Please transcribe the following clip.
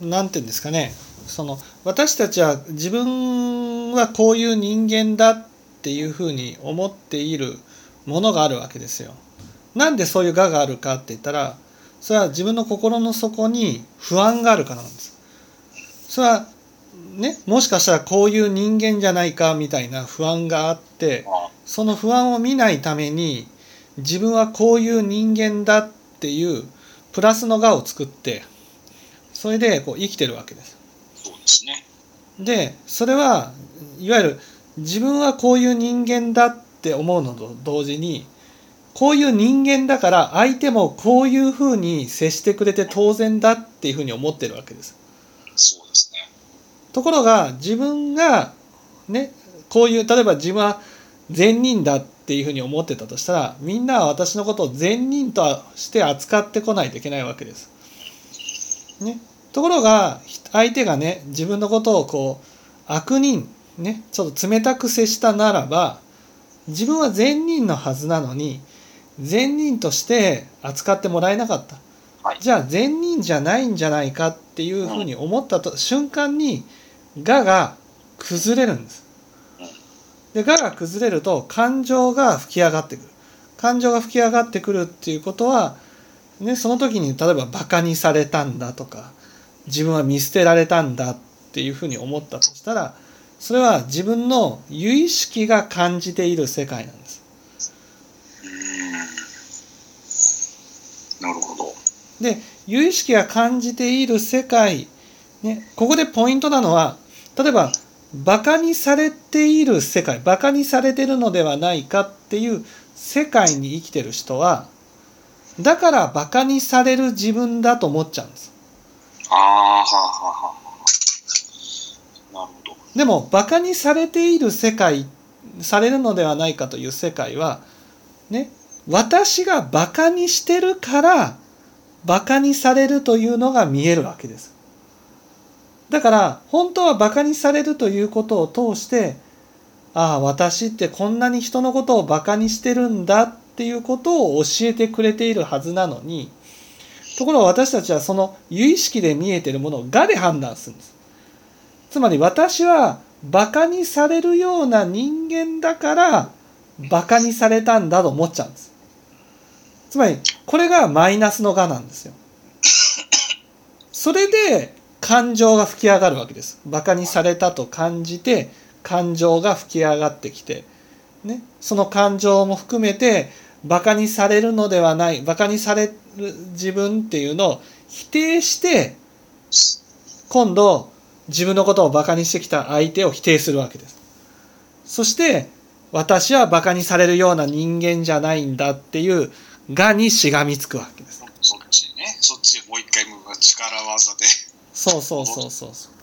なんて言うんですかねその私たちは自分はこういう人間だっていうふうに思っているものがあるわけですよ。なんでそういう我があるかって言ったらそれは自分の心の底に不安があるからなんです。それはねもしかしたらこういう人間じゃないかみたいな不安があってその不安を見ないために自分はこういう人間だっていうプラスの我を作ってそれでこう生きてるわけです。そうですね。でそれはいわゆる自分はこういう人間だって思うのと同時にこういう人間だから相手もこういうふうに接してくれて当然だっていうふうに思ってるわけです。そうですね。ところが自分がねこういう例えば自分は善人だっていうふうに思ってたとしたらみんなは私のことを善人として扱ってこないといけないわけです。ね、ところが相手がね自分のことをこう悪人ねちょっと冷たく接したならば自分は善人のはずなのに善人として扱ってもらえなかった、はい、じゃあ善人じゃないんじゃないかっていうふうに思ったと、瞬間に我が崩れるんです。で我が崩れると感情が吹き上がってくる。感情が吹き上がってくるっていうことは、ね、その時に例えばバカにされたんだとか自分は見捨てられたんだっていうふうに思ったとしたらそれは自分の由意識が感じている世界なんです。なるほど。で由意識が感じている世界、ね、ここでポイントなのは例えばバカにされている世界バカにされてるのではないかっていう世界に生きてる人はだからバカにされる自分だと思っちゃうんです。ああはあはあなるほど。でもバカにされている世界されるのではないかという世界はね私がバカにしてるからバカにされるというのが見えるわけです。だから本当はバカにされるということを通してああ私ってこんなに人のことをバカにしてるんだっていうことを教えてくれているはずなのにところが私たちはその有意識で見えているものを我で判断するんです。つまり私はバカにされるような人間だからバカにされたんだと思っちゃうんです。つまりこれがマイナスの我なんですよ。それで感情が吹き上がるわけです。バカにされたと感じて感情が吹き上がってきて、ね、その感情も含めてバカにされるのではないバカにされる自分っていうのを否定して今度自分のことをバカにしてきた相手を否定するわけです。そして私はバカにされるような人間じゃないんだっていうがにしがみつくわけです。そっちね。そっちもう一回力技で。そうそうそうそうそう。